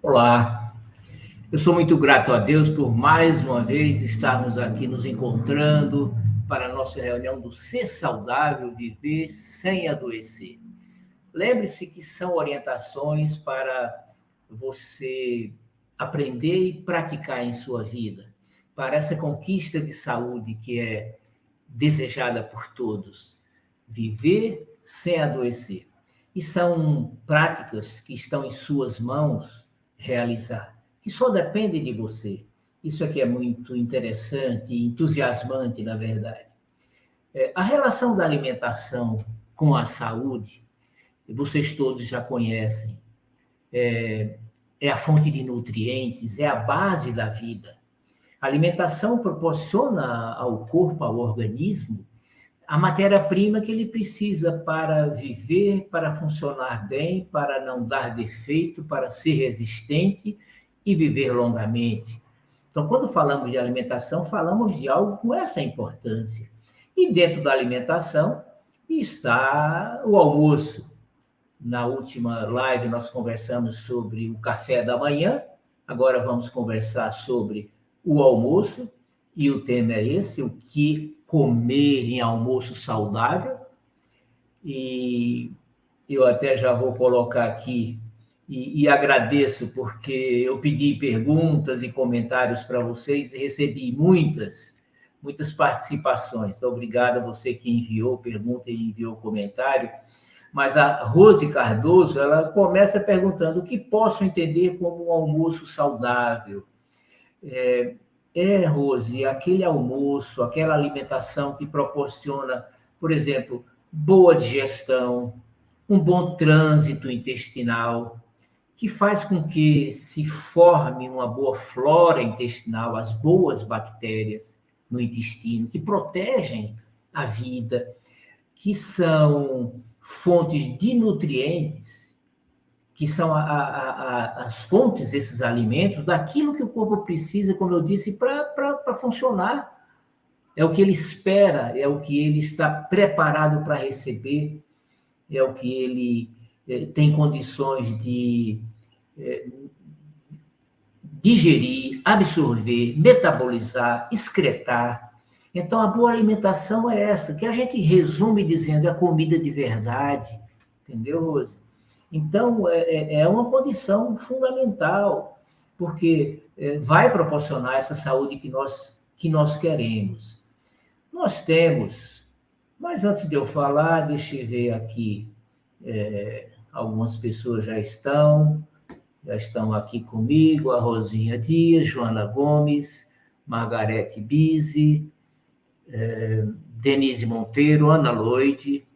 Olá, eu sou muito grato a Deus por mais uma vez estarmos aqui nos encontrando para a nossa reunião do Ser Saudável, Viver Sem Adoecer. Lembre-se que são orientações para você aprender e praticar em sua vida, para essa conquista de saúde que é desejada por todos. Viver sem adoecer. E são práticas que estão em suas mãos realizar, que só dependem de você. Isso aqui é muito interessante e entusiasmante, na verdade. É, a relação da alimentação com a saúde, vocês todos já conhecem, é, é a fonte de nutrientes, é a base da vida. A alimentação proporciona ao corpo, ao organismo, a matéria-prima que ele precisa para viver, para funcionar bem, para não dar defeito, para ser resistente e viver longamente. Então, quando falamos de alimentação, falamos de algo com essa importância. E dentro da alimentação está o almoço. Na última live nós conversamos sobre o café da manhã, agora vamos conversar sobre o almoço, e o tema é esse: o que comer em almoço saudável. E eu até já vou colocar aqui e, e, agradeço porque eu pedi perguntas e comentários para vocês recebi muitas, muitas participações. Então, obrigado a você que enviou pergunta e enviou comentário. Mas a Rose Cardoso, ela começa perguntando o que posso entender como um almoço saudável. É, é, Rose, aquele almoço, aquela alimentação que proporciona, por exemplo, boa digestão, um bom trânsito intestinal, que faz com que se forme uma boa flora intestinal, as boas bactérias no intestino, que protegem a vida, que são fontes de nutrientes que são a, a, a, as fontes desses alimentos, daquilo que o corpo precisa, como eu disse, para funcionar. É o que ele espera, é o que ele está preparado para receber, é o que ele é, tem condições de é, digerir, absorver, metabolizar, excretar. Então, a boa alimentação é essa, que a gente resume dizendo é comida de verdade, entendeu, Rose? Então, é, é, é uma condição fundamental, porque é, vai proporcionar essa saúde que nós, que nós queremos. Nós temos, mas antes de eu falar, deixa eu ver aqui, é, algumas pessoas já estão, já estão aqui comigo, a Rosinha Dias, Joana Gomes, Margarete Bise, é, Denise Monteiro, Ana Loide,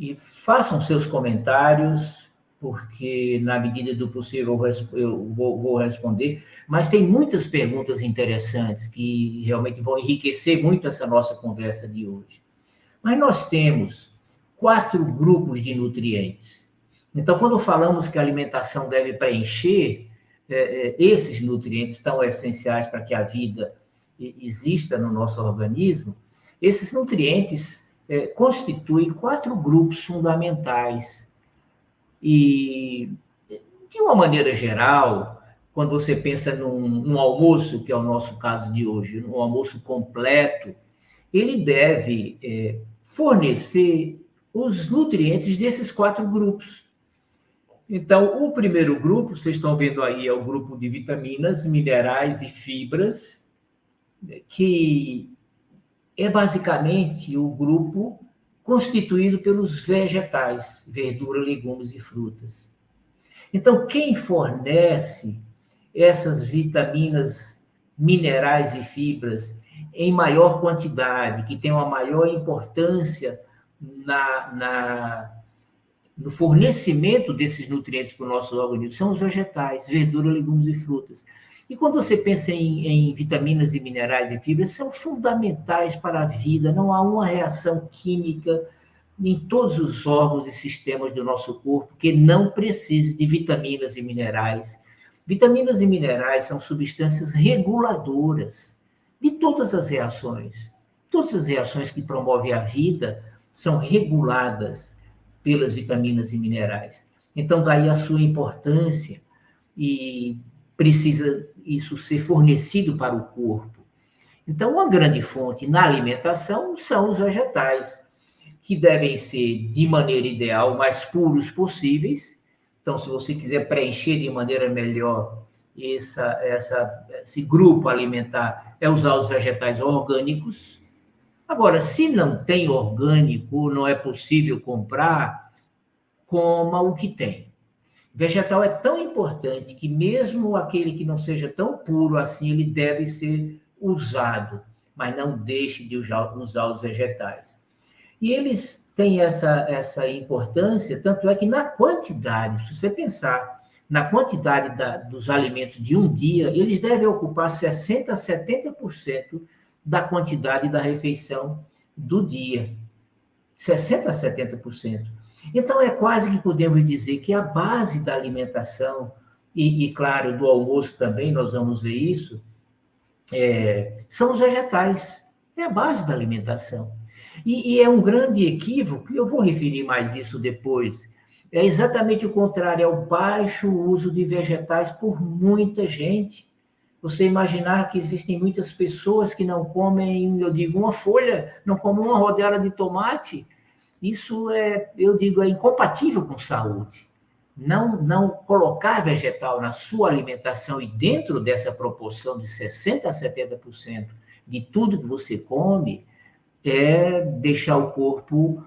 e façam seus comentários, porque na medida do possível eu vou, responder. Mas tem muitas perguntas interessantes que realmente vão enriquecer muito essa nossa conversa de hoje. Mas nós temos quatro grupos de nutrientes. Então, quando falamos que a alimentação deve preencher é, é, esses nutrientes tão essenciais para que a vida exista no nosso organismo, esses nutrientes é, constitui quatro grupos fundamentais. E, de uma maneira geral, quando você pensa num, num almoço, que é o nosso caso de hoje, um almoço completo, ele deve é, fornecer os nutrientes desses quatro grupos. Então, o primeiro grupo, vocês estão vendo aí, é o grupo de vitaminas, minerais e fibras, que é basicamente o grupo constituído pelos vegetais, verdura, legumes e frutas. Então, quem fornece essas vitaminas, minerais e fibras em maior quantidade, que tem uma maior importância na, na no fornecimento desses nutrientes para o nosso organismo, são os vegetais, verdura, legumes e frutas. E quando você pensa em, em, vitaminas e minerais e fibras, são fundamentais para a vida. Não há uma reação química em todos os órgãos e sistemas do nosso corpo que não precise de vitaminas e minerais. Vitaminas e minerais são substâncias reguladoras de todas as reações. Todas as reações que promovem a vida são reguladas pelas vitaminas e minerais. Então, daí a sua importância e precisa isso ser fornecido para o corpo. Então, uma grande fonte na alimentação são os vegetais, que devem ser, de maneira ideal, mais puros possíveis. Então, se você quiser preencher de maneira melhor essa, essa, esse grupo alimentar, é usar os vegetais orgânicos. Agora, se não tem orgânico, não é possível comprar, coma o que tem. Vegetal é tão importante que mesmo aquele que não seja tão puro assim, ele deve ser usado, mas não deixe de usar, os vegetais. E eles têm essa, essa importância, tanto é que na quantidade, se você pensar na quantidade da, dos alimentos de um dia, eles devem ocupar 60% a 70% da quantidade da refeição do dia. 60% a 70%. Então, é quase que podemos dizer que a base da alimentação, e, e claro, do almoço também, nós vamos ver isso, é, são os vegetais. É a base da alimentação. E, e, é um grande equívoco, eu vou referir mais isso depois. É exatamente o contrário, é o baixo uso de vegetais por muita gente. Você imaginar que existem muitas pessoas que não comem, eu digo, uma folha, não comem uma rodela de tomate. Isso é, eu digo, é incompatível com saúde. Não, não colocar vegetal na sua alimentação e dentro dessa proporção de 60% a 70% de tudo que você come, é deixar o corpo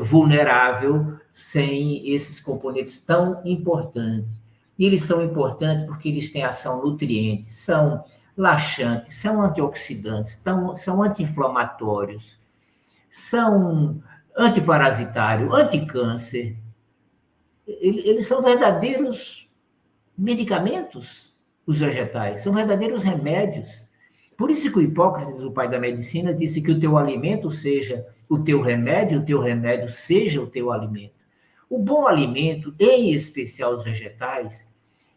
vulnerável sem esses componentes tão importantes. E eles são importantes porque eles têm ação nutriente, são laxantes, são antioxidantes, são anti-inflamatórios, são antiparasitários, anticâncer. Eles são verdadeiros medicamentos, os vegetais, são verdadeiros remédios. Por isso que o Hipócrates, o pai da medicina, disse que o teu alimento seja o teu remédio, o teu remédio seja o teu alimento. O bom alimento, em especial os vegetais,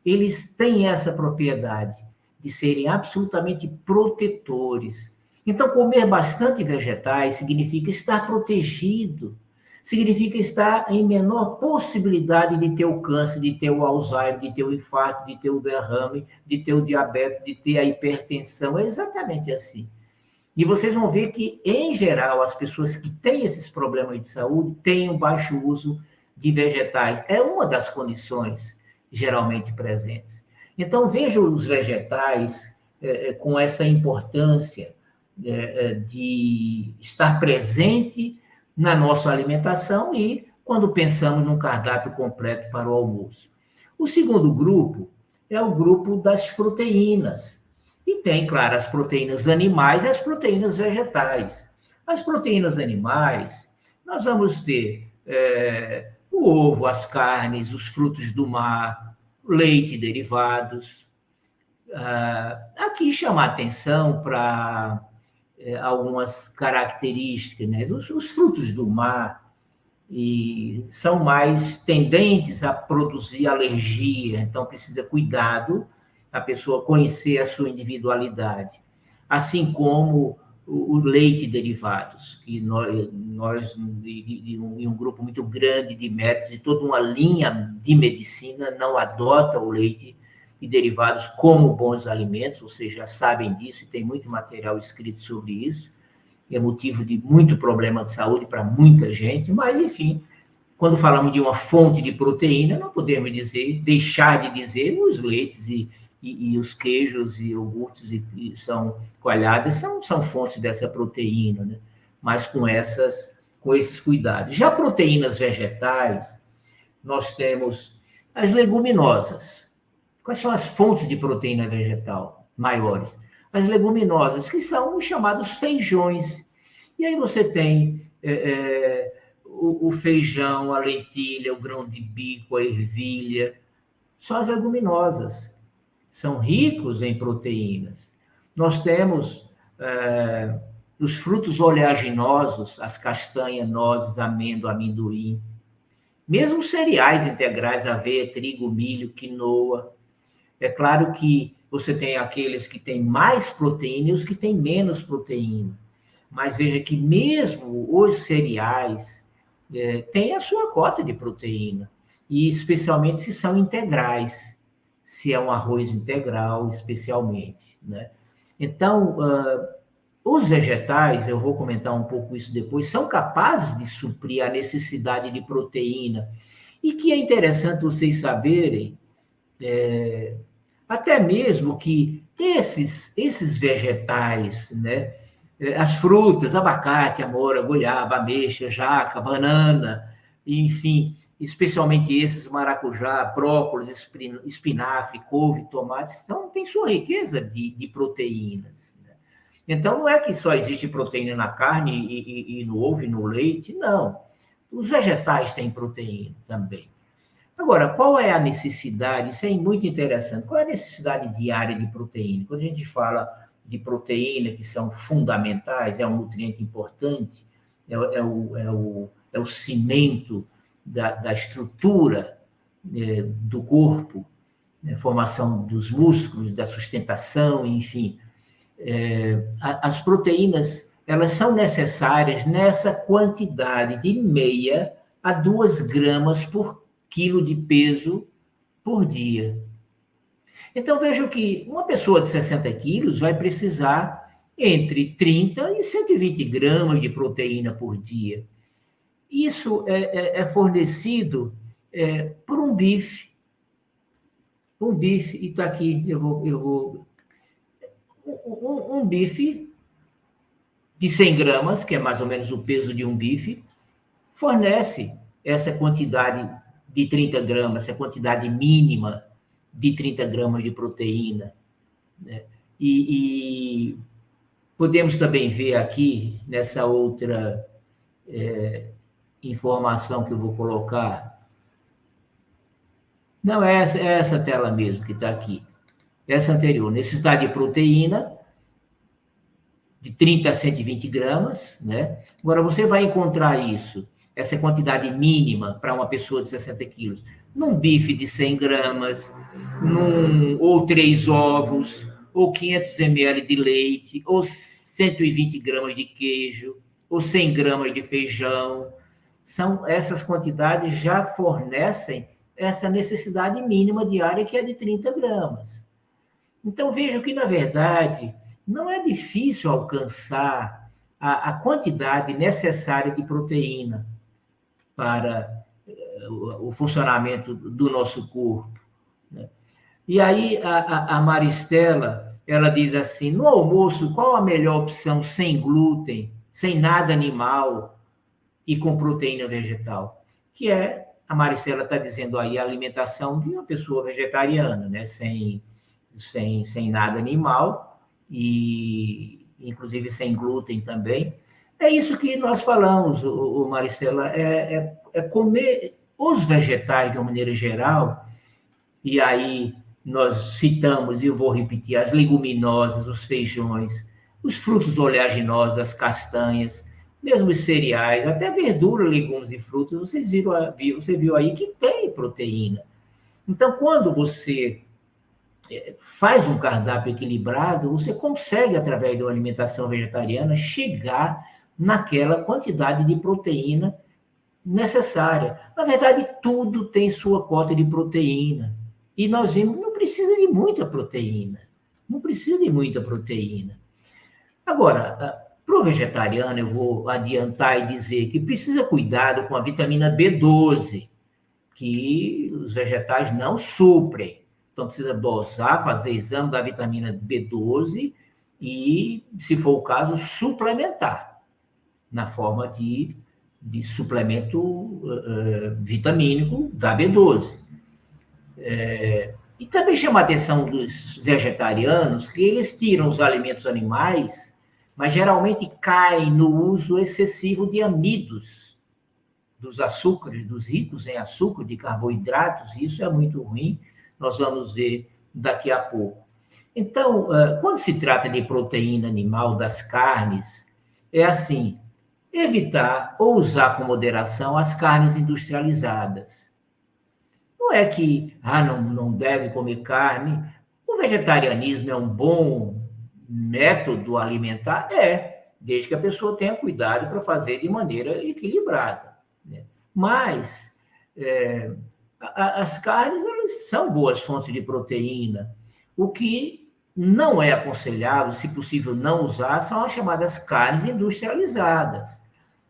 eles têm essa propriedade de serem absolutamente protetores. Então, comer bastante vegetais significa estar protegido significa estar em menor possibilidade de ter o câncer, de ter o Alzheimer, de ter o infarto, de ter o derrame, de ter o diabetes, de ter a hipertensão. É exatamente assim. E vocês vão ver que, em geral, as pessoas que têm esses problemas de saúde têm um baixo uso de vegetais. É uma das condições geralmente presentes. Então, vejam os vegetais é, com essa importância de estar presente na nossa alimentação e quando pensamos num cardápio completo para o almoço. O segundo grupo é o grupo das proteínas. E tem, claro, as proteínas animais e as proteínas vegetais. As proteínas animais, nós vamos ter é, o ovo, as carnes, os frutos do mar, leite derivados. Ah, aqui chama atenção para é, algumas características, né? Os, os, frutos do mar e são mais tendentes a produzir alergia, então precisa cuidado a pessoa conhecer a sua individualidade, assim como o, o leite derivados, que nós, nós em um grupo muito grande de médicos e toda uma linha de medicina não adota o leite e derivados como bons alimentos, vocês já sabem disso e tem muito material escrito sobre isso. É motivo de muito problema de saúde para muita gente, mas enfim, quando falamos de uma fonte de proteína, não podemos dizer, deixar de dizer os leites e, e, e os queijos e iogurtes e, e são coalhadas são, são fontes dessa proteína, né? mas com essas com esses cuidados. Já proteínas vegetais, nós temos as leguminosas, Quais são as fontes de proteína vegetal maiores? As leguminosas, que são os chamados feijões. E aí você tem é, é, o, o, feijão, a lentilha, o grão de bico, a ervilha. São as leguminosas. São ricos em proteínas. Nós temos é, os frutos oleaginosos, as castanhas, nozes, amêndoa, amendoim. Mesmo cereais integrais, aveia, trigo, milho, quinoa, é claro que você tem aqueles que têm mais proteína e os que têm menos proteína. Mas veja que mesmo os cereais é, têm a sua cota de proteína, e especialmente se são integrais. se é um arroz integral, especialmente. Né? Então, uh, os vegetais, eu vou comentar um pouco isso depois, são capazes de suprir a necessidade de proteína. E que é interessante vocês saberem, é, até mesmo que esses, esses vegetais, né, as frutas, abacate, amora, goiaba, ameixa, jaca, banana, enfim, especialmente esses maracujá, brócolis, espinafre, couve, tomates, então tem sua riqueza de, de proteínas. Né? Então não é que só existe proteína na carne e, e, e no ovo e no leite, não. Os vegetais têm proteína também. Agora, qual é a necessidade? Isso é muito interessante. Qual é a necessidade diária de proteína? Quando a gente fala de proteína, que são fundamentais, é um nutriente importante, é, é o, é, o, é o cimento da, da estrutura é, do corpo, né, formação dos músculos, da sustentação, enfim. É, as proteínas, elas são necessárias nessa quantidade de meia a duas gramas por quilo de peso por dia. Então, vejo que uma pessoa de 60 quilos vai precisar entre 30 e 120 gramas de proteína por dia. Isso é, é, é fornecido é, por um bife. Um bife, e está aqui, eu vou. Eu vou um, um, bife de 100 gramas, que é mais ou menos o peso de um bife, fornece essa quantidade de 30 gramas, essa quantidade mínima de 30 gramas de proteína. Né? E, e, podemos também ver aqui, nessa outra é, informação que eu vou colocar. Não, é essa, é essa tela mesmo que está aqui. Essa anterior. Necessidade de proteína de 30 a 120 gramas, né? Agora, você vai encontrar isso, essa quantidade mínima para uma pessoa de 60 quilos, num bife de 100 gramas, num, ou três ovos, ou 500 ml de leite, ou 120 gramas de queijo, ou 100 gramas de feijão, são essas quantidades já fornecem essa necessidade mínima diária que é de 30 gramas. Então vejam que, na verdade, não é difícil alcançar a, a quantidade necessária de proteína para eh, o, funcionamento do nosso corpo. Né? E aí a, a Maristela, ela diz assim, no almoço, qual a melhor opção sem glúten, sem nada animal, e com proteína vegetal, que é, a Maricela está dizendo aí, a alimentação de uma pessoa vegetariana, né? sem, sem, sem nada animal e inclusive sem glúten também. É isso que nós falamos, o, o Maricela, é, é, é comer os vegetais de uma maneira geral, e aí nós citamos, e eu vou repetir, as leguminosas, os feijões, os frutos oleaginosos, as castanhas, mesmo os cereais, até verdura, legumes e frutas, vocês viram, você viu aí que tem proteína. Então, quando você é, faz um cardápio equilibrado, você consegue, através de uma alimentação vegetariana, chegar naquela quantidade de proteína necessária. Na verdade, tudo tem sua cota de proteína. E nós vimos, não precisa de muita proteína. Não precisa de muita proteína. Agora, para o vegetariano, eu vou adiantar e dizer que precisa cuidado com a vitamina B12, que os vegetais não suprem. Então, precisa dosar, fazer exame da vitamina B12 e, se for o caso, suplementar na forma de, de suplemento uh, vitamínico da B12. É, e também chama a atenção dos vegetarianos que eles tiram os alimentos animais mas geralmente cai no uso excessivo de amidos, dos açúcares, dos ricos em açúcar, de carboidratos, e isso é muito ruim, nós vamos ver daqui a pouco. Então, quando se trata de proteína animal, das carnes, é assim: evitar ou usar com moderação as carnes industrializadas. Não é que, ah, não, não deve comer carne. O vegetarianismo é um bom método alimentar? É, desde que a pessoa tenha cuidado para fazer de maneira equilibrada. Né? Mas, é, as carnes elas são boas fontes de proteína. O que não é aconselhável, se possível não usar, são as chamadas carnes industrializadas,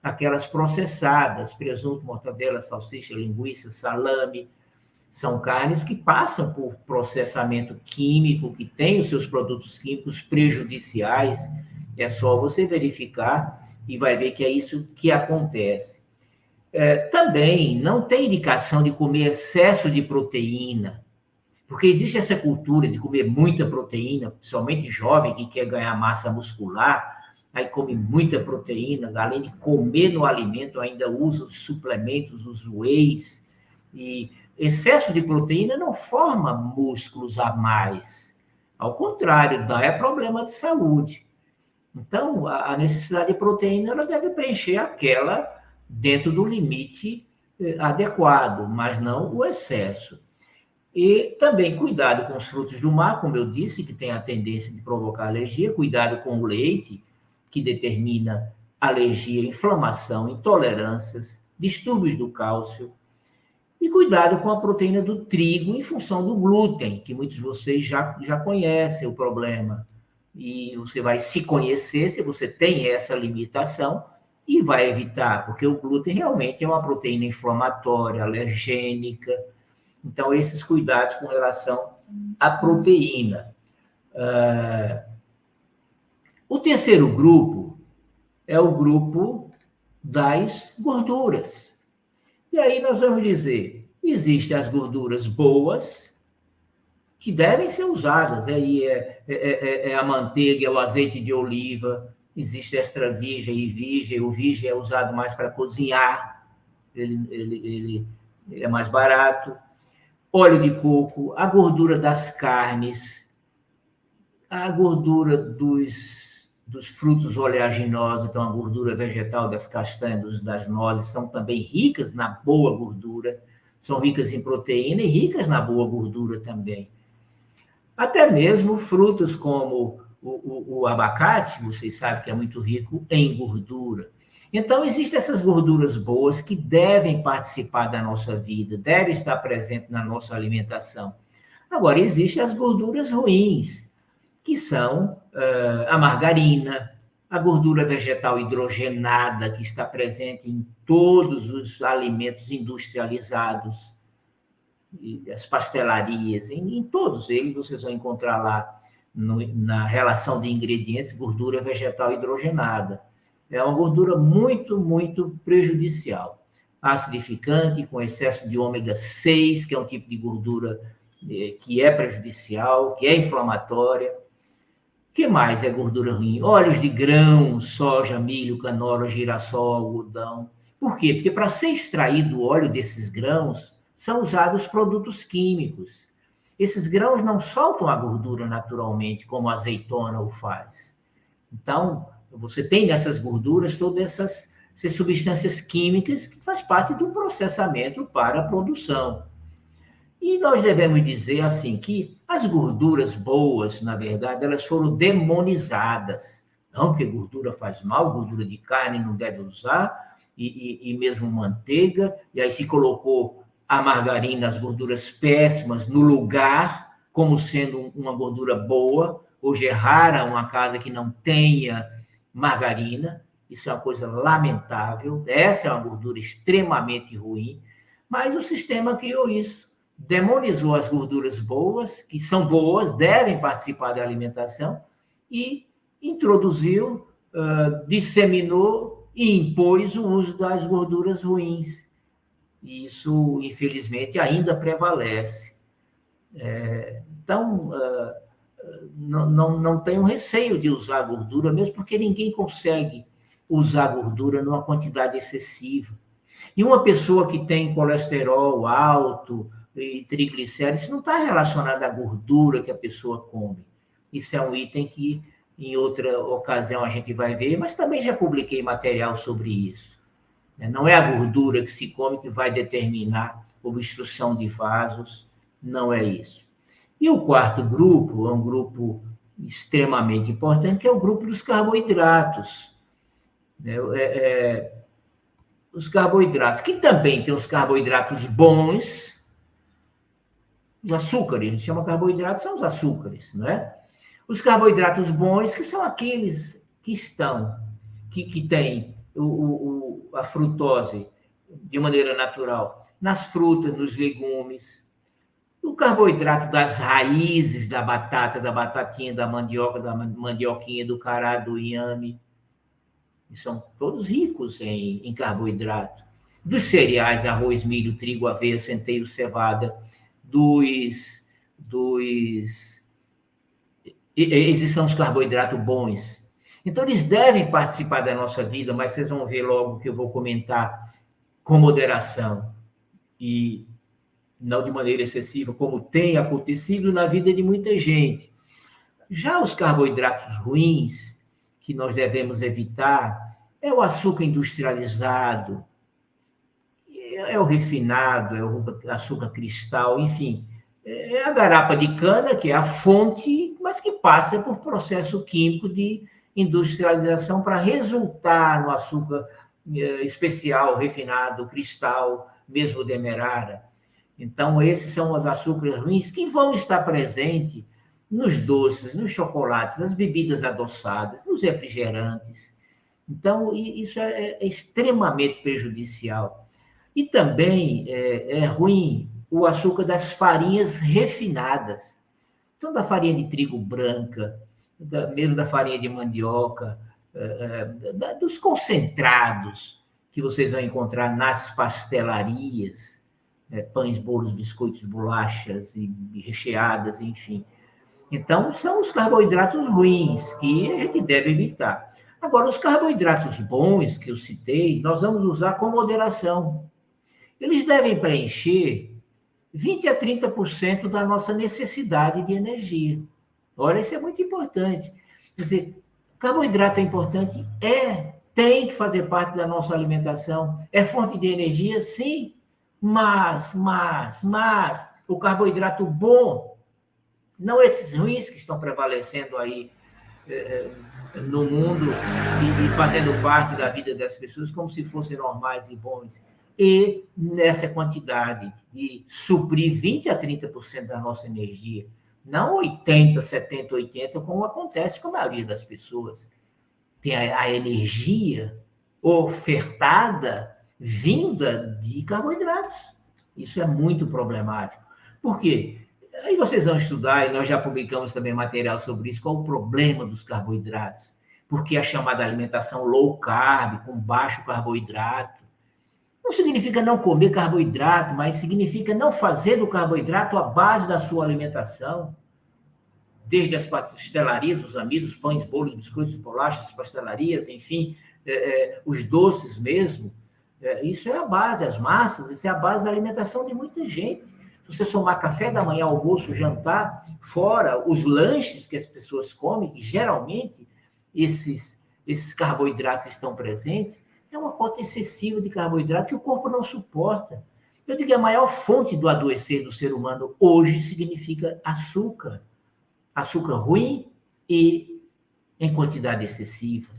aquelas processadas, presunto, mortadela, salsicha, linguiça, salame, são carnes que passam por processamento químico, que têm os seus produtos químicos prejudiciais. É só você verificar e vai ver que é isso que acontece. É, também não tem indicação de comer excesso de proteína, porque existe essa cultura de comer muita proteína, principalmente jovem que quer ganhar massa muscular, aí come muita proteína, além de comer no alimento, ainda usa os suplementos, os wheys, e excesso de proteína não forma músculos a mais. Ao contrário, dá é problema de saúde. Então, a necessidade de proteína ela deve preencher aquela dentro do limite eh, adequado, mas não o excesso. E também cuidado com os frutos do mar, como eu disse, que tem a tendência de provocar alergia, cuidado com o leite, que determina alergia, inflamação, intolerâncias, distúrbios do cálcio, e cuidado com a proteína do trigo em função do glúten, que muitos de vocês já, já conhecem o problema. E você vai se conhecer se você tem essa limitação e vai evitar, porque o glúten realmente é uma proteína inflamatória, alergênica. Então, esses cuidados com relação à proteína. Uh, o terceiro grupo é o grupo das gorduras. E aí nós vamos dizer, existem as gorduras boas, que devem ser usadas. Aí é, é, é, é a manteiga, é o azeite de oliva, existe extra virgem e virgem. O virgem é usado mais para cozinhar, ele, ele, ele é mais barato. Óleo de coco, a gordura das carnes, a gordura dos dos frutos oleaginosos, então a gordura vegetal das castanhas, das nozes, são também ricas na boa gordura, são ricas em proteína e ricas na boa gordura também. Até mesmo frutos como o, o, o abacate, vocês sabem que é muito rico em gordura. Então, existem essas gorduras boas que devem participar da nossa vida, devem estar presentes na nossa alimentação. Agora, existem as gorduras ruins, que são a margarina, a gordura vegetal hidrogenada, que está presente em todos os alimentos industrializados, as pastelarias, em, em todos eles vocês vão encontrar lá no, na relação de ingredientes gordura vegetal hidrogenada. É uma gordura muito, muito prejudicial. Acidificante, com excesso de ômega 6, que é um tipo de gordura eh, que é prejudicial, que é inflamatória que mais é gordura ruim? Óleos de grão, soja, milho, canola, girassol, algodão. Por quê? Porque para ser extraído o óleo desses grãos, são usados produtos químicos. Esses grãos não soltam a gordura naturalmente, como a azeitona o faz. Então, você tem nessas gorduras todas essas, essas substâncias químicas que faz parte do processamento para a produção. E nós devemos dizer assim que as gorduras boas, na verdade, elas foram demonizadas. Não que gordura faz mal, gordura de carne não deve usar, e, e, e mesmo manteiga, e aí se colocou a margarina, as gorduras péssimas, no lugar, como sendo uma gordura boa. Hoje é rara uma casa que não tenha margarina, isso é uma coisa lamentável, essa é uma gordura extremamente ruim, mas o sistema criou isso demonizou as gorduras boas, que são boas, devem participar da alimentação, e introduziu, disseminou e impôs o uso das gorduras ruins. E isso, infelizmente, ainda prevalece. É, então, uh, não, não, não tenho receio de usar gordura, mesmo porque ninguém consegue usar gordura numa quantidade excessiva. E uma pessoa que tem colesterol alto, e triglicéridos, isso não está relacionado à gordura que a pessoa come. Isso é um item que em outra ocasião a gente vai ver, mas também já publiquei material sobre isso. Né? Não é a gordura que se come que vai determinar obstrução de vasos, não é isso. E o quarto grupo é um grupo extremamente importante, que é o grupo dos carboidratos. Né? É, é, os carboidratos, que também tem os carboidratos bons, os açúcares, a gente chama carboidratos, são os açúcares, não é? Os carboidratos bons, que são aqueles que estão, que, que têm o, o, a frutose de maneira natural nas frutas, nos legumes, o carboidrato das raízes da batata, da batatinha, da mandioca, da mandioquinha, do cará, do inhame. São todos ricos em, em carboidrato. Dos cereais, arroz, milho, trigo, aveia, centeio, cevada, dos, dos são os carboidratos bons. Então, eles devem participar da nossa vida, mas vocês vão ver logo que eu vou comentar com moderação e não de maneira excessiva, como tem acontecido na vida de muita gente. Já os carboidratos ruins, que nós devemos evitar, é o açúcar industrializado, é o refinado, é o açúcar cristal, enfim. É a garapa de cana, que é a fonte, mas que passa por processo químico de industrialização para resultar no açúcar eh, especial, refinado, cristal, mesmo demerara. Então, esses são os açúcares ruins que vão estar presentes nos doces, nos chocolates, nas bebidas adoçadas, nos refrigerantes. Então, isso é, é extremamente prejudicial. E também é, é ruim o açúcar das farinhas refinadas. Então, da farinha de trigo branca, da, mesmo da farinha de mandioca, é, é dos concentrados que vocês vão encontrar nas pastelarias, né, pães, bolos, biscoitos, bolachas e, e recheadas, enfim. Então, são os carboidratos ruins que a gente deve evitar. Agora, os carboidratos bons que eu citei, nós vamos usar com moderação. Eles devem preencher 20 a 30% da nossa necessidade de energia. Olha, isso é muito importante. Quer dizer, carboidrato é importante? É. Tem que fazer parte da nossa alimentação. É fonte de energia? Sim. Mas, mas, mas, o carboidrato bom, não esses ruins que estão prevalecendo aí é, no mundo e, e fazendo parte da vida das pessoas como se fossem normais e bons e nessa quantidade de suprir 20 a 30% da nossa energia, não 80, 70, 80, como acontece com a maioria das pessoas. Tem a, a energia ofertada vinda de carboidratos. Isso é muito problemático. Por quê? Aí vocês vão estudar, e nós já publicamos também material sobre isso, qual o problema dos carboidratos. Porque a chamada alimentação low carb, com baixo carboidrato, não significa não comer carboidrato, mas significa não fazer do carboidrato a base da sua alimentação. Desde as pastelarias, os amidos, pães, bolos, biscoitos, bolachas, pastelarias, enfim, é, é, os doces mesmo. É, isso é a base, as massas, isso é a base da alimentação de muita gente. Se você somar café da manhã, almoço, jantar, fora os lanches que as pessoas comem, que geralmente esses, esses carboidratos estão presentes, é uma cota excessiva de carboidrato que o corpo não suporta. Eu digo que a maior fonte do adoecer do ser humano hoje significa açúcar. Açúcar ruim e em quantidade excessiva.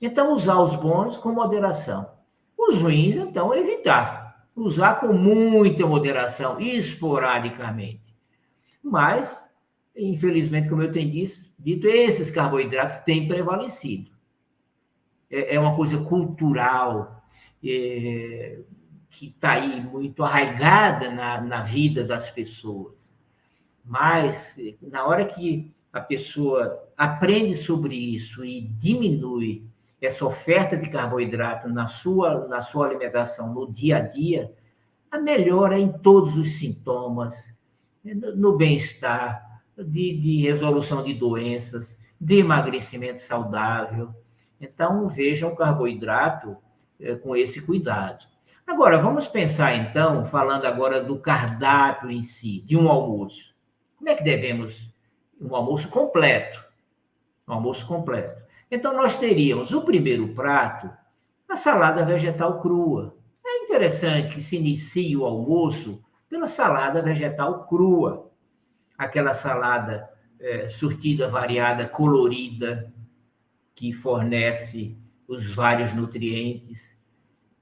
Então, usar os bons com moderação. Os ruins, então, evitar. Usar com muita moderação, esporadicamente. Mas, infelizmente, como eu tenho dito, esses carboidratos têm prevalecido é, é uma coisa cultural é, que está aí muito arraigada na, na vida das pessoas. Mas, na hora que a pessoa aprende sobre isso e diminui essa oferta de carboidrato na sua, na sua alimentação no dia a dia, a melhora em todos os sintomas, no, bem-estar, de, de resolução de doenças, de emagrecimento saudável. Então, vejam o carboidrato é, com esse cuidado. Agora, vamos pensar então, falando agora do cardápio em si, de um almoço. Como é que devemos? Um almoço completo. Um almoço completo. Então, nós teríamos o primeiro prato, a salada vegetal crua. É interessante que se inicie o almoço pela salada vegetal crua. Aquela salada é, surtida, variada, colorida, que fornece os vários nutrientes.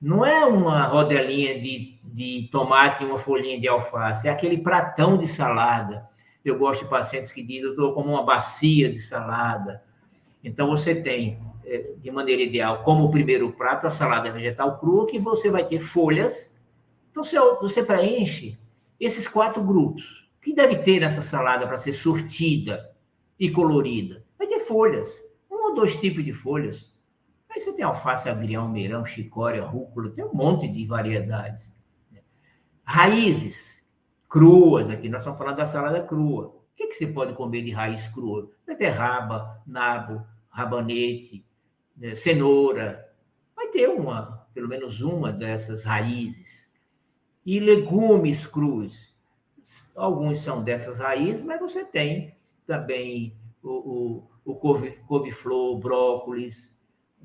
Não é uma rodelinha de, de tomate e uma folhinha de alface, é aquele pratão de salada. Eu gosto de pacientes que dizem, estou como uma bacia de salada. Então, você tem, é, de maneira ideal, como primeiro prato, a salada vegetal crua, que você vai ter folhas. Então, você, você preenche esses quatro grupos. O que deve ter nessa salada para ser sortida e colorida? Vai ter folhas, dois tipos de folhas. Aí você tem alface, agrião, meirão, chicória, rúcula, tem um monte de variedades. Raízes cruas, aqui nós estamos falando da salada crua. O que, que você pode comer de raiz crua? Beterraba, nabo, rabanete, né, cenoura. Vai ter uma, pelo menos uma dessas raízes. E legumes crus. Alguns são dessas raízes, mas você tem também o, o couve-flor, brócolis,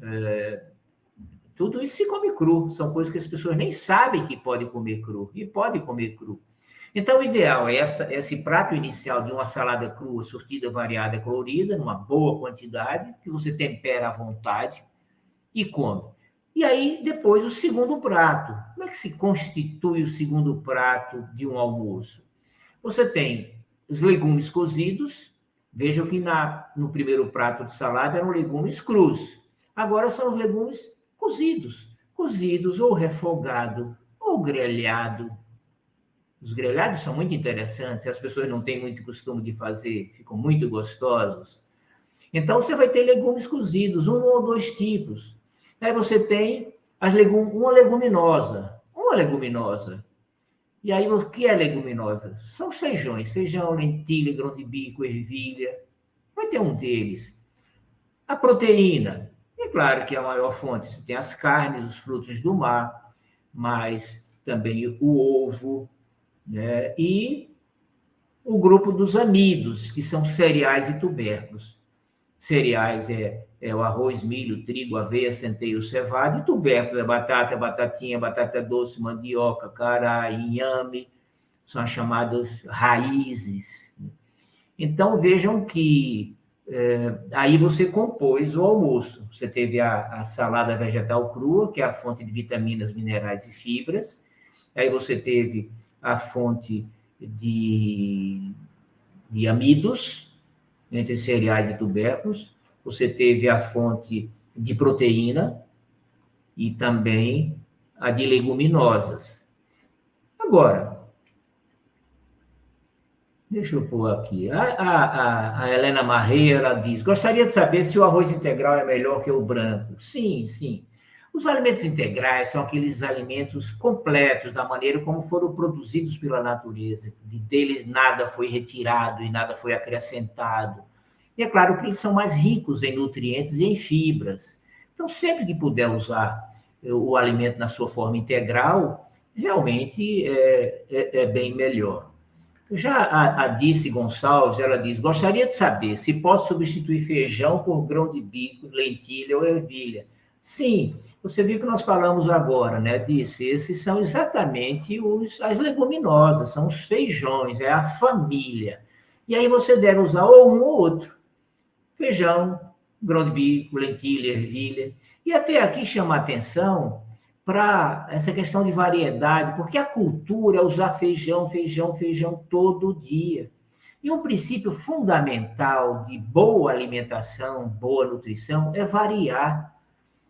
é, tudo isso se come cru. São coisas que as pessoas nem sabem que pode comer cru. E pode comer cru. Então, o ideal é essa, esse prato inicial de uma salada crua, sortida, variada, colorida, numa boa quantidade, que você tempera à vontade e come. E aí, depois, o segundo prato. Como é que se constitui o segundo prato de um almoço? Você tem os legumes cozidos. Vejam que na, no primeiro prato de salada eram legumes crus. Agora são os legumes cozidos. Cozidos ou refogado ou grelhado. Os grelhados são muito interessantes, as pessoas não têm muito costume de fazer, ficam muito gostosos. Então, você vai ter legumes cozidos, um ou dois tipos. Aí você tem as legum uma leguminosa, uma leguminosa. E aí, o que é leguminosa? São feijões, feijão, lentilha, grão de bico, ervilha. Vai ter um deles. A proteína, é claro que é a maior fonte. Você tem as carnes, os frutos do mar, mas também o ovo, né? e o grupo dos amidos, que são cereais e tubérculos. Cereais é, é o arroz, milho, trigo, aveia, centeio, cevada, e tubérculos é batata, batatinha, batata doce, mandioca, cará, inhame, são as chamadas raízes. Então, vejam que é, aí você compôs o almoço. Você teve a, a, salada vegetal crua, que é a fonte de vitaminas, minerais e fibras. Aí você teve a fonte de, de amidos, entre cereais e tubérculos. Você teve a fonte de proteína e também a de leguminosas. Agora, Deixa eu pôr aqui. A, a, a, Helena Marreira diz: gostaria de saber se o arroz integral é melhor que o branco. Sim, sim. Os alimentos integrais são aqueles alimentos completos, da maneira como foram produzidos pela natureza. De deles nada foi retirado e nada foi acrescentado. E é claro que eles são mais ricos em nutrientes e em fibras. Então, sempre que puder usar o alimento na sua forma integral, realmente é, é, é bem melhor. Já a, a Dice Gonçalves, ela diz, gostaria de saber se posso substituir feijão por grão de bico, lentilha ou ervilha. Sim, você viu que nós falamos agora, né, Dice? Esses são exatamente os, as leguminosas, são os feijões, é a família. E aí você deve usar ou um ou outro. Feijão, grão de bico, lentilha, ervilha. E até aqui chama atenção para essa questão de variedade, porque a cultura é usar feijão, feijão, feijão todo dia. E um princípio fundamental de boa alimentação, boa nutrição, é variar.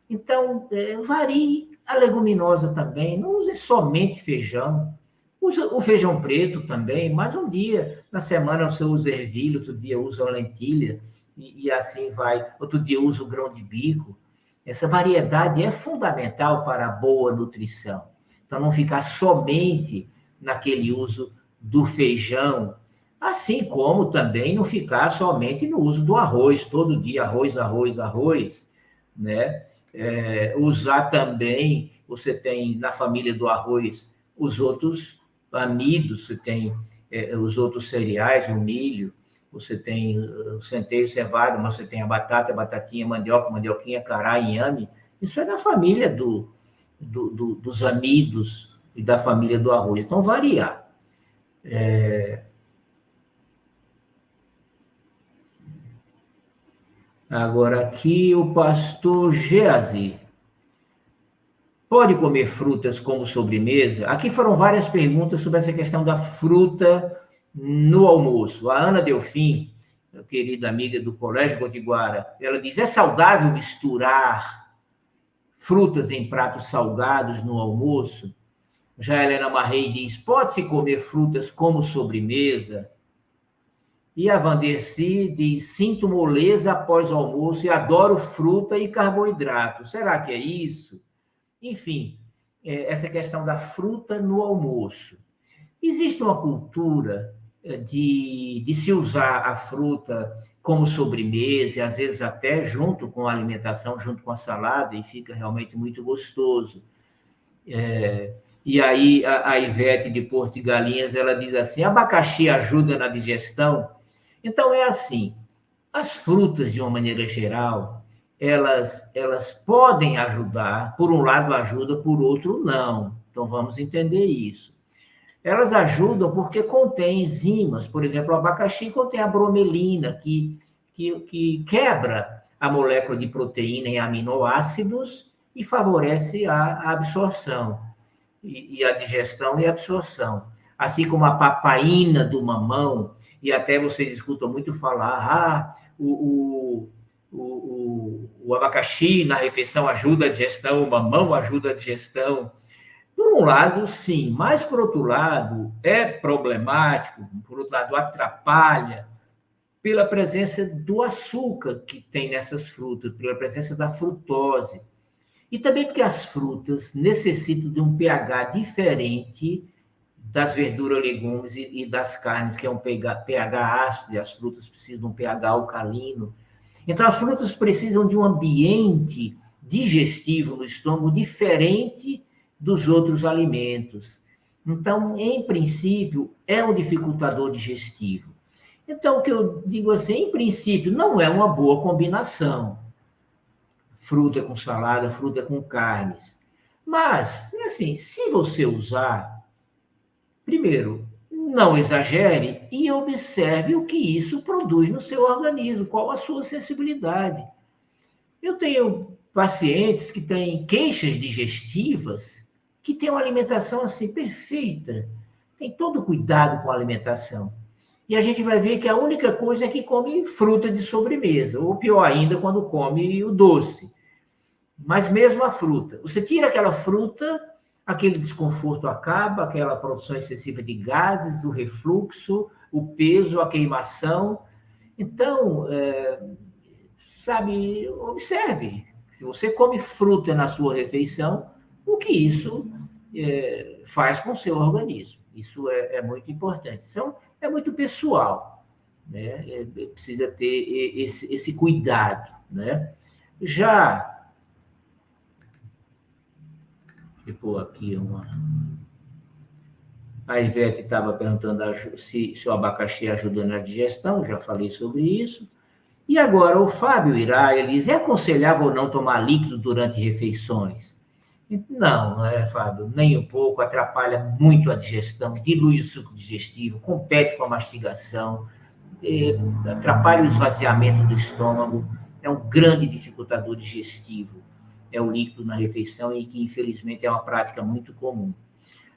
Então, é, varie a leguminosa também, não use somente feijão. Use o feijão preto também, mas um dia na semana você usa ervilha, outro dia usa lentilha, e, e assim vai. Outro dia usa o grão de bico. Essa variedade é fundamental para a boa nutrição. Então, não ficar somente naquele uso do feijão, assim como também não ficar somente no uso do arroz, todo dia arroz, arroz, arroz, né? É, usar também, você tem na família do arroz os outros amidos, você tem é, os outros cereais, o milho, você tem o centeio cevado, mas você tem a batata, a batatinha, mandioca, mandioquinha, cará, inhame. Isso é da família do, do, do, dos amidos e da família do arroz. Então, variar. É... Agora, aqui o pastor Geazi. Pode comer frutas como sobremesa? Aqui foram várias perguntas sobre essa questão da fruta no almoço. A Ana Delfim, querida amiga do Colégio Potiguara, ela diz: é saudável misturar frutas em pratos salgados no almoço? Já Helena Marrei diz: pode-se comer frutas como sobremesa? E a Vanderci diz: sinto moleza após o almoço e adoro fruta e carboidrato. Será que é isso? Enfim, é, essa questão da fruta no almoço. Existe uma cultura de, de se usar a fruta como sobremesa, e às vezes até junto com a alimentação, junto com a salada, e fica realmente muito gostoso. É, e aí a, a Ivete de Porto de Galinhas, ela diz assim, abacaxi ajuda na digestão? Então é assim, as frutas, de uma maneira geral, elas, elas podem ajudar, por um lado ajuda, por outro não. Então vamos entender isso. Elas ajudam porque contém enzimas, por exemplo, o abacaxi contém a bromelina, que, que, que quebra a molécula de proteína em aminoácidos e favorece a, absorção, e, e, a digestão e a absorção. Assim como a papaina do mamão, e até vocês escutam muito falar, ah, o o, o, o abacaxi na refeição ajuda a digestão, o mamão ajuda a digestão. Por um lado, sim, mas por outro lado, é problemático, por outro lado, atrapalha pela presença do açúcar que tem nessas frutas, pela presença da frutose. E também porque as frutas necessitam de um pH diferente das verduras, legumes e, das carnes, que é um pH, ácido, e as frutas precisam de um pH alcalino. Então, as frutas precisam de um ambiente digestivo no estômago diferente dos outros alimentos. Então, em princípio, é um dificultador digestivo. Então, o que eu digo assim, em princípio, não é uma boa combinação. Fruta com salada, fruta com carnes. Mas, assim, se você usar, primeiro, não exagere e observe o que isso produz no seu organismo, qual a sua sensibilidade. Eu tenho pacientes que têm queixas digestivas, que têm uma alimentação assim perfeita, tem todo cuidado com a alimentação. E a gente vai ver que a única coisa é que come fruta de sobremesa, ou pior ainda, quando come o doce. Mas mesmo a fruta. Você tira aquela fruta, aquele desconforto acaba, aquela produção excessiva de gases, o refluxo, o peso, a queimação. Então, é, sabe, observe. Se você come fruta na sua refeição, o que isso é, faz com o seu organismo. Isso é, é muito importante. Então, é muito pessoal. Né? É, precisa ter esse, esse cuidado. Né? Já pôr aqui uma. A Ivete estava perguntando se, se o abacaxi ajuda na digestão, já falei sobre isso. E agora o Fábio irá, ele diz, é aconselhável ou não tomar líquido durante refeições? Não, é, Fábio, nem um pouco, atrapalha muito a digestão, dilui o suco digestivo, compete com a mastigação, é, atrapalha o esvaziamento do estômago, é um grande dificultador digestivo é o líquido na refeição e que, infelizmente, é uma prática muito comum.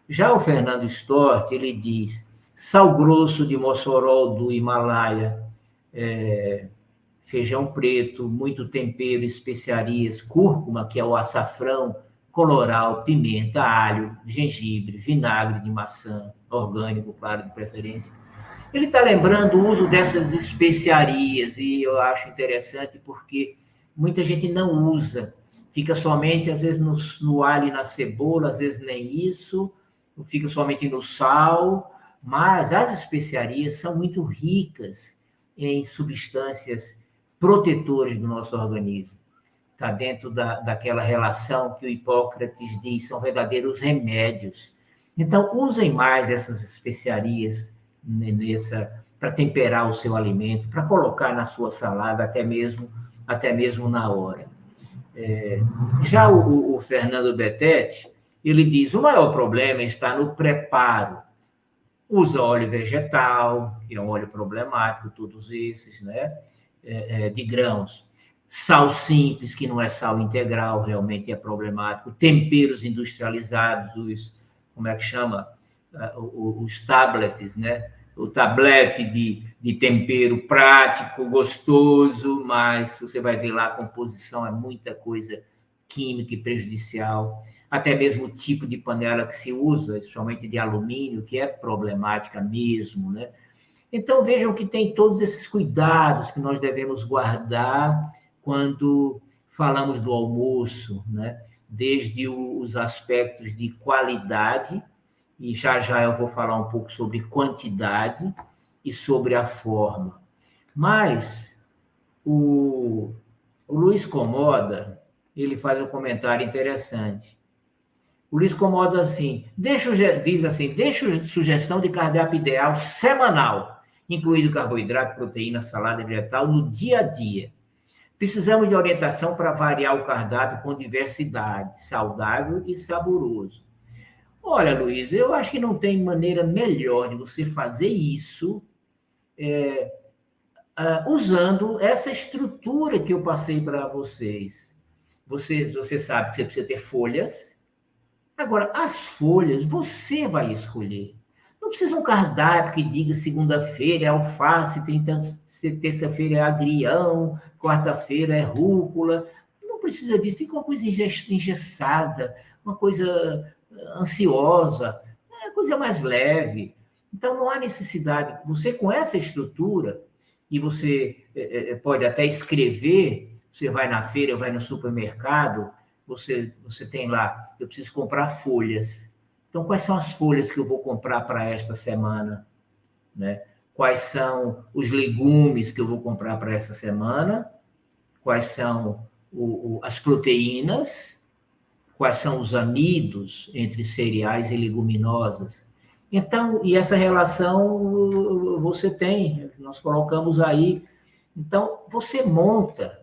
Já o Fernando Stort, ele diz, sal grosso de Mossoró do Himalaia, é, feijão preto, muito tempero, especiarias, cúrcuma, que é o açafrão, coloral, pimenta, alho, gengibre, vinagre de maçã, orgânico, claro, de preferência. Ele está lembrando o uso dessas especiarias, e eu acho interessante porque muita gente não usa fica somente, às vezes, no, no alho e na cebola, às vezes nem isso, fica somente no sal, mas as especiarias são muito ricas em substâncias protetoras do nosso organismo. Está dentro da, daquela relação que o Hipócrates diz, são verdadeiros remédios. Então, usem mais essas especiarias nessa para temperar o seu alimento, para colocar na sua salada, até mesmo, até mesmo na hora. É, já o, o, Fernando Betete, ele diz: o maior problema está no preparo. Usa óleo vegetal, que é um óleo problemático, todos esses, né? É, é, de grãos. Sal simples, que não é sal integral, realmente é problemático, temperos industrializados, os, como é que chama? Uh, os tablets, né? O tablete de, de tempero prático, gostoso, mas você vai ver lá a composição é muita coisa química e prejudicial, até mesmo o tipo de panela que se usa, especialmente de alumínio, que é problemática mesmo, né? Então vejam que tem todos esses cuidados que nós devemos guardar quando falamos do almoço, né? desde os aspectos de qualidade, e já já eu vou falar um pouco sobre quantidade e sobre a forma. Mas o, o Luiz Comoda, ele faz um comentário interessante. O Luiz Comoda assim, deixa, diz assim, deixa sugestão de cardápio ideal semanal, incluído carboidrato, proteína, salada vegetal, no dia a dia Precisamos de orientação para variar o cardápio com diversidade, saudável e saboroso. Olha, Luiz, eu acho que não tem maneira melhor de você fazer isso é, uh, usando essa estrutura que eu passei para vocês. Você, você sabe que você precisa ter folhas. Agora, as folhas você vai escolher. Precisa um cardápio que diga segunda-feira é alface, terça-feira é agrião, quarta-feira é rúcula. Não precisa disso. Fica uma coisa engessada, uma coisa ansiosa, é coisa mais leve. Então, não há necessidade. Você, com essa estrutura, e você é, é, pode até escrever, você vai na feira, vai no supermercado, você, você tem lá, eu preciso comprar folhas. Então, quais são as folhas que eu vou comprar para esta semana? Né? Quais são os legumes que eu vou comprar para essa semana? Quais são o, o, as proteínas? Quais são os amidos entre cereais e leguminosas? Então, e essa relação você tem, nós colocamos aí. Então, você monta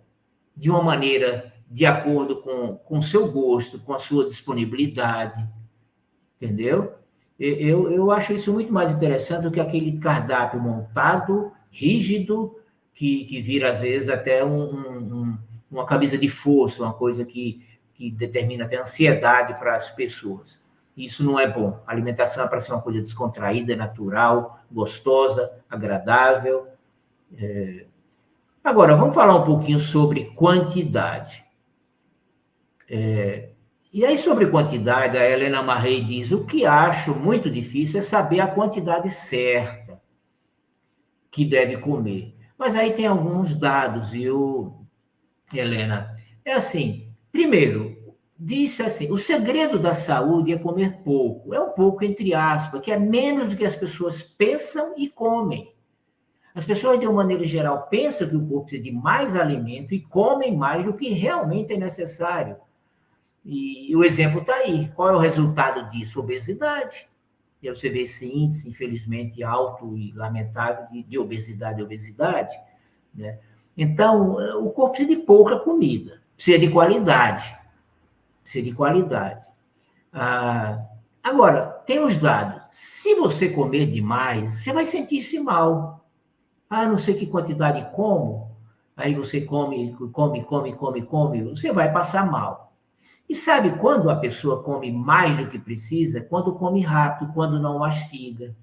de uma maneira de acordo com o seu gosto, com a sua disponibilidade, entendeu? Eu, eu acho isso muito mais interessante do que aquele cardápio montado, rígido, que, que vira, às vezes, até um, um, uma camisa de força, uma coisa que, que determina até ansiedade para as pessoas. Isso não é bom. A alimentação é para ser uma coisa descontraída, natural, gostosa, agradável. É... Agora, vamos falar um pouquinho sobre quantidade. É... E aí, sobre quantidade, a Helena Marrei diz: o que acho muito difícil é saber a quantidade certa que deve comer. Mas aí tem alguns dados, viu, Helena? É assim: primeiro, disse assim: o segredo da saúde é comer pouco. É um pouco, entre aspas, que é menos do que as pessoas pensam e comem. As pessoas, de uma maneira geral, pensam que o corpo precisa de mais alimento e comem mais do que realmente é necessário. E, o exemplo está aí. Qual é o resultado disso? Obesidade. E aí você vê esse índice, infelizmente, alto e lamentável de, de obesidade obesidade. Né? Então, o corpo precisa de pouca comida, precisa de qualidade. Precisa de qualidade. Ah, agora, tem os dados. Se você comer demais, você vai sentir-se mal. Ah, não sei que quantidade como. Aí você come, come, come, come, come, você vai passar mal. E sabe quando a pessoa come mais do que precisa? Quando come rápido, quando não mastiga.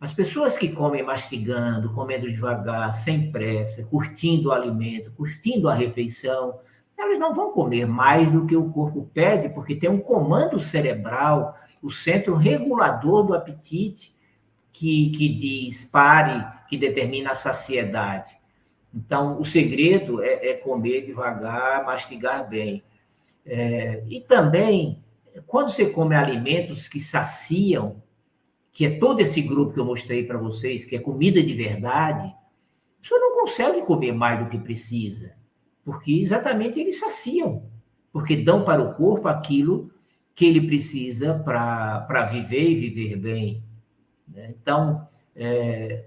As pessoas que comem mastigando, comendo devagar, sem pressa, curtindo o alimento, curtindo a refeição, elas não vão comer mais do que o corpo pede, porque tem um comando cerebral, o centro regulador do apetite, que, que diz pare, que determina a saciedade. Então, o segredo é, é comer devagar, mastigar bem. É, e também, quando você come alimentos que saciam, que é todo esse grupo que eu mostrei para vocês, que é comida de verdade, você não consegue comer mais do que precisa, porque exatamente eles saciam, porque dão para o corpo aquilo que ele precisa para viver e viver bem. Né? Então, é,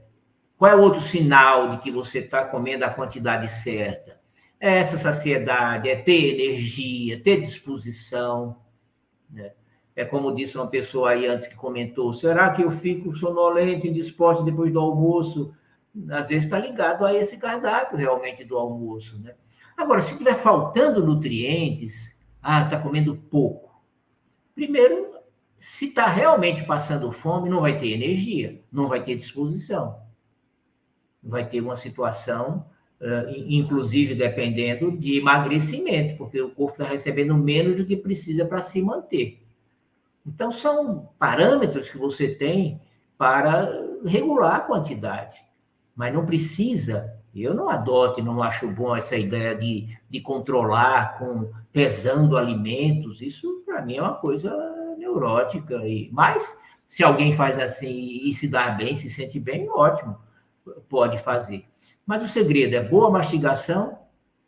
qual é o outro sinal de que você está comendo a quantidade certa? É essa saciedade, é ter energia, ter disposição. Né? É como disse uma pessoa aí antes que comentou: será que eu fico sonolento, indisposto depois do almoço? Às vezes está ligado a esse cardápio realmente do almoço. Né? Agora, se estiver faltando nutrientes, ah, está comendo pouco. Primeiro, se está realmente passando fome, não vai ter energia, não vai ter disposição. Vai ter uma situação, inclusive dependendo de emagrecimento, porque o corpo está recebendo menos do que precisa para se manter. Então, são parâmetros que você tem para regular a quantidade, mas não precisa. Eu não adoto e não acho bom essa ideia de, de controlar com pesando alimentos. Isso, para mim, é uma coisa neurótica. E, mas, se alguém faz assim e se dá bem, se sente bem, ótimo, pode fazer. Mas o segredo é boa mastigação,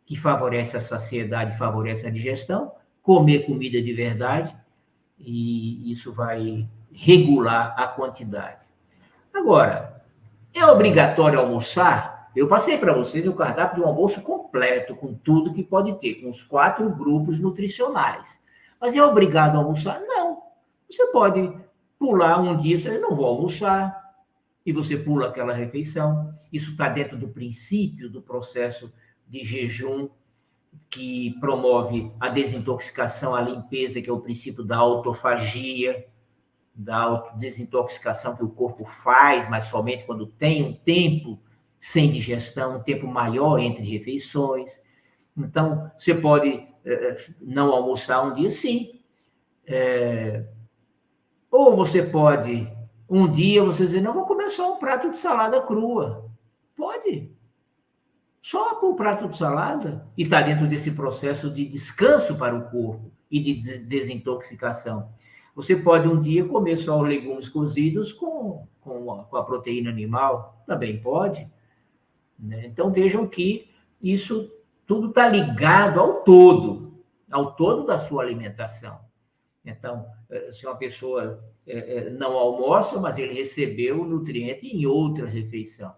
que favorece a saciedade, favorece a digestão, comer comida de verdade, e isso vai regular a quantidade. Agora, é obrigatório almoçar? Eu passei para vocês o cardápio de um almoço completo, com tudo que pode ter, com os quatro grupos nutricionais. Mas é obrigado a almoçar? Não. Você pode pular um dia, você não vou almoçar, e você pula aquela refeição. Isso está dentro do princípio do processo de jejum que promove a desintoxicação, a limpeza, que é o princípio da autofagia, da desintoxicação que o corpo faz, mas somente quando tem um tempo sem digestão, um tempo maior entre refeições. Então, você pode é, não almoçar um dia, sim. É, ou você pode, um dia, você dizer, não, vou comer só um prato de salada crua. Pode. Só com um prato de salada. E está dentro desse processo de descanso para o corpo e de desintoxicação. Você pode um dia comer só os legumes cozidos com, com, a, com a proteína animal, também pode. Né? Então vejam que isso tudo está ligado ao todo, ao todo da sua alimentação. Então, eh, se uma pessoa eh, eh, não almoça, mas ele recebeu o nutriente em outra refeição.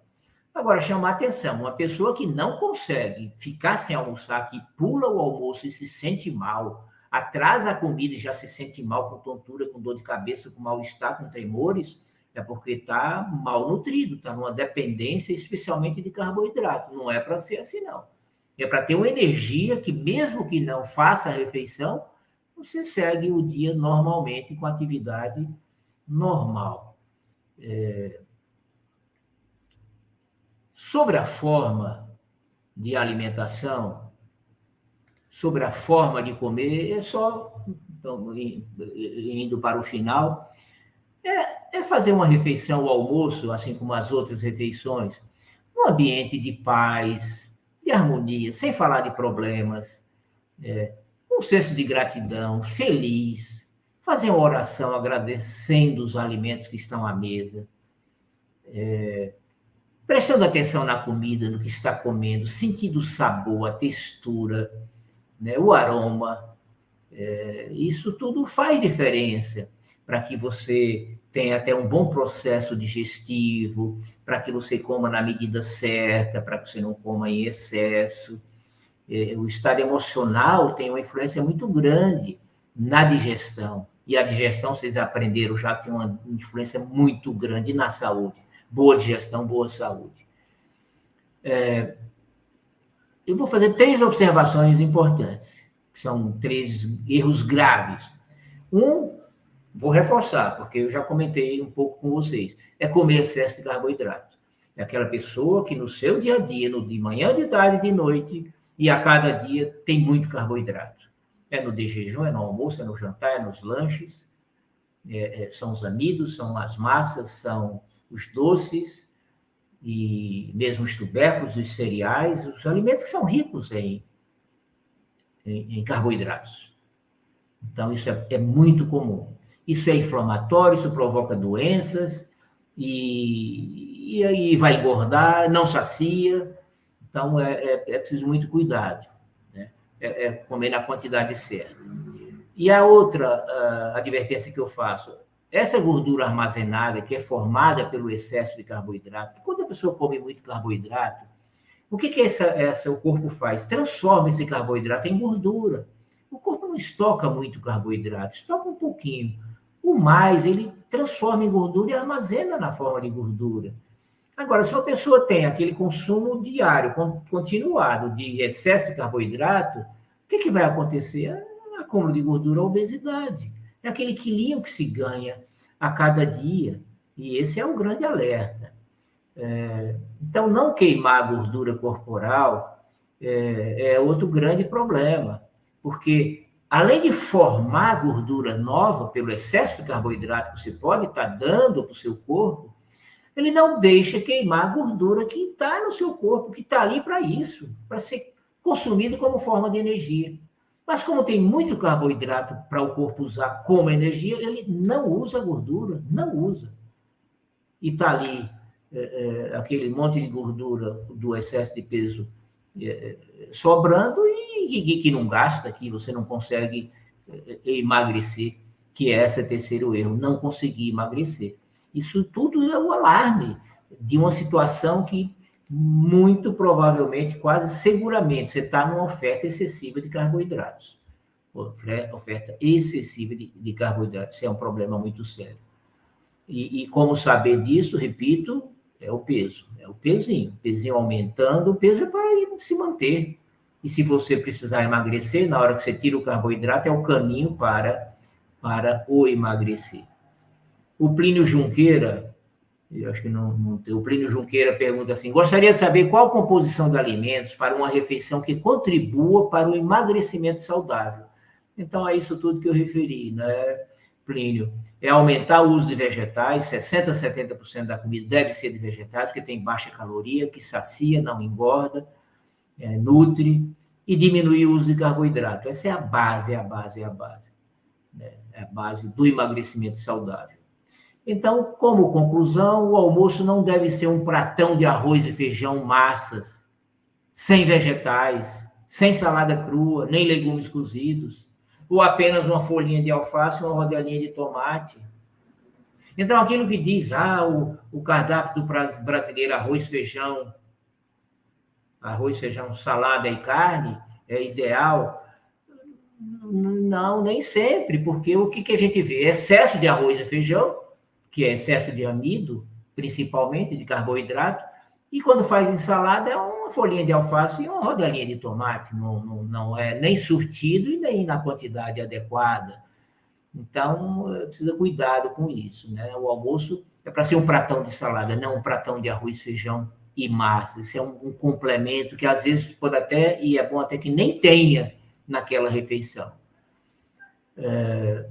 Agora, chamar atenção, uma pessoa que não consegue ficar sem almoçar, que pula o almoço e se sente mal, atrasa a comida e já se sente mal, com tontura, com dor de cabeça, com mal-estar, com tremores, é porque está mal nutrido, está numa dependência, especialmente de carboidrato. Não é para ser assim, não. É para ter uma energia que, mesmo que não faça a refeição, você segue o dia normalmente com atividade normal. É... Sobre a forma de alimentação, sobre a forma de comer, é só, então, indo para o final, é, é fazer uma refeição, o almoço, assim como as outras refeições, um ambiente de paz, de harmonia, sem falar de problemas, é, um senso de gratidão, feliz, fazer uma oração agradecendo os alimentos que estão à mesa, é, prestando atenção na comida, no que está comendo, sentindo o sabor, a textura, né, o aroma. É, isso tudo faz diferença para que você tenha até um bom processo digestivo, para que você coma na medida certa, para que você não coma em excesso. É, o estado emocional tem uma influência muito grande na digestão. E a digestão, vocês aprenderam já, tem uma influência muito grande na saúde. Boa digestão, boa saúde. É, eu vou fazer três observações importantes, que são três erros graves. Um, vou reforçar, porque eu já comentei um pouco com vocês, é comer excesso de carboidrato. É aquela pessoa que no seu dia a dia, no de manhã, de tarde, de noite, e a cada dia tem muito carboidrato. É no de jejum, é no almoço, é no jantar, é nos lanches, é, é, são os amidos, são as massas, são os doces, e mesmo os tubérculos, os cereais, os alimentos que são ricos em, em, em carboidratos. Então, isso é, é, muito comum. Isso é inflamatório, isso provoca doenças, e, e aí vai engordar, não sacia. Então, é, é, é preciso muito cuidado. Né? É, é, comer na quantidade certa. E a outra advertência que eu faço essa gordura armazenada, que é formada pelo excesso de carboidrato, quando a pessoa come muito carboidrato, o que, que essa, essa, o corpo faz? Transforma esse carboidrato em gordura. O corpo não estoca muito carboidrato, estoca um pouquinho. O mais, ele transforma em gordura e armazena na forma de gordura. Agora, se uma pessoa tem aquele consumo diário, continuado, de excesso de carboidrato, o que, que vai acontecer? É acúmulo de gordura, a obesidade. É aquele quilinho que se ganha a cada dia. E esse é o grande alerta. É, então, não queimar a gordura corporal é, é outro grande problema, porque além de formar gordura nova pelo excesso de carboidrato que você pode estar dando para o seu corpo, ele não deixa queimar a gordura que está no seu corpo, que está ali para isso, para ser consumido como forma de energia. Mas como tem muito carboidrato para o corpo usar como energia, ele não usa gordura, não usa. E está ali é, é, aquele monte de gordura do excesso de peso é, sobrando e, que não gasta, que você não consegue é, emagrecer, que é esse terceiro erro, não conseguir emagrecer. Isso tudo é o um alarme de uma situação que muito provavelmente, quase seguramente, você está numa oferta excessiva de carboidratos. Oferta excessiva de, de carboidratos. Isso é um problema muito sério. E, e, como saber disso, repito, é o peso. É o pezinho. O pezinho aumentando, o peso é para se manter. E se você precisar emagrecer, na hora que você tira o carboidrato, é o caminho para, para o emagrecer. O Plínio Junqueira, eu acho que não, não tem. O Plínio Junqueira pergunta assim: gostaria de saber qual a composição de alimentos para uma refeição que contribua para o emagrecimento saudável. Então, é isso tudo que eu referi, né, Plínio? É aumentar o uso de vegetais, 60% a 70% da comida deve ser de vegetais, porque tem baixa caloria, que sacia, não engorda, é, nutre, e diminuir o uso de carboidrato. Essa é a base, é a base, é a base. Né? É a base do emagrecimento saudável. Então, como conclusão, o almoço não deve ser um pratão de arroz e feijão, massas, sem vegetais, sem salada crua, nem legumes cozidos, ou apenas uma folhinha de alface uma rodelinha de tomate. Então, aquilo que diz, ah, o, o cardápio do brasileiro, arroz, feijão, arroz, feijão, salada e carne, é ideal. Não, nem sempre, porque o que, que a gente vê? Excesso de arroz e feijão que é excesso de amido, principalmente de carboidrato, e quando faz ensalada é uma folhinha de alface e uma rodelinha de tomate, não, não, não é nem surtido e nem na quantidade adequada. Então, precisa cuidado com isso, né? O almoço é para ser um pratão de salada, não um pratão de arroz, feijão e massa. Isso é um, um complemento que às vezes pode até, e é bom até que nem tenha naquela refeição. É...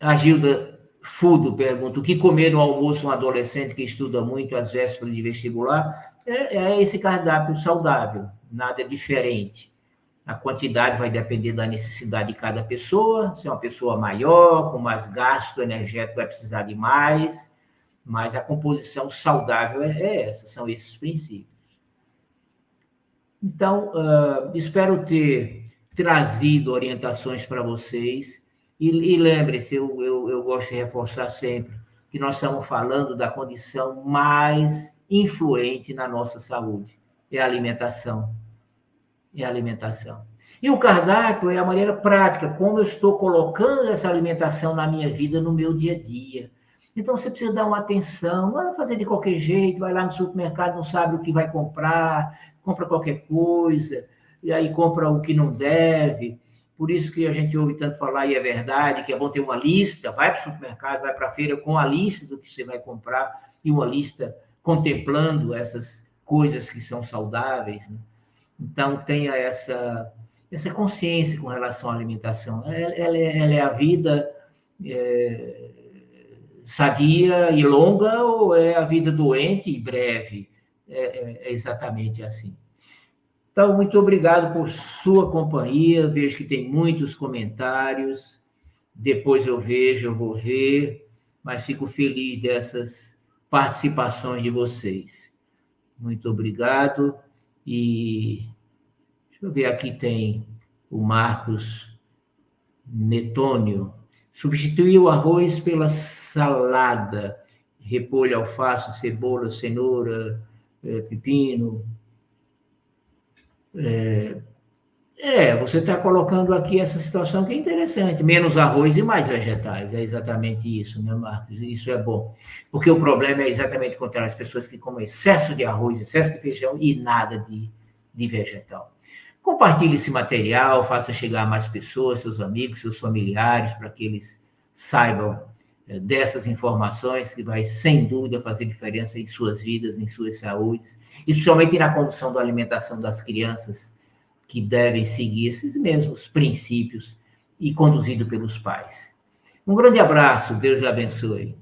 A Gilda Fudo pergunta: o que comer no almoço um adolescente que estuda muito às vésperas de vestibular? É, é esse cardápio saudável, nada diferente. A quantidade vai depender da necessidade de cada pessoa. Se é uma pessoa maior, com mais gasto energético, vai precisar de mais. Mas a composição saudável é, é essa, são esses princípios. Então, uh, espero ter trazido orientações para vocês e, e lembre-se, eu, eu, eu gosto de reforçar sempre que nós estamos falando da condição mais influente na nossa saúde, é a alimentação. É a alimentação. E o cardápio é a maneira prática, como eu estou colocando essa alimentação na minha vida, no meu dia a dia. Então você precisa dar uma atenção, não vai fazer de qualquer jeito, vai lá no supermercado, não sabe o que vai comprar, compra qualquer coisa, e aí compra o que não deve. Por isso que a gente ouve tanto falar, e é verdade, que é bom ter uma lista, vai para o supermercado, vai para a feira com a lista do que você vai comprar e uma lista contemplando essas coisas que são saudáveis. Né? Então, tenha essa, essa consciência com relação à alimentação. Ela, ela, é, ela é, a vida é, sadia e longa ou é a vida doente e breve? é, é, é exatamente assim. Então, muito obrigado por sua companhia. Vejo que tem muitos comentários. Depois eu vejo, eu vou ver, mas fico feliz dessas participações de vocês. Muito obrigado. E deixa eu ver aqui tem o Marcos Netônio. Substituir o arroz pela salada, repolho, alface, cebola, cenoura, eh, pepino, é, É, você está colocando aqui essa situação que é interessante. Menos arroz e mais vegetais. É exatamente isso, né, Marcos? Isso é bom. Porque o problema é exatamente contra as pessoas que comem excesso de arroz, excesso de feijão e nada de, de vegetal. Compartilhe esse material, faça chegar a mais pessoas, seus amigos, seus familiares, para que eles saibam dessas informações que vai, sem dúvida, fazer diferença em suas vidas, em suas saúdes, especialmente na condução da alimentação das crianças que devem seguir esses mesmos princípios e conduzido pelos pais. Um grande abraço, Deus lhe abençoe.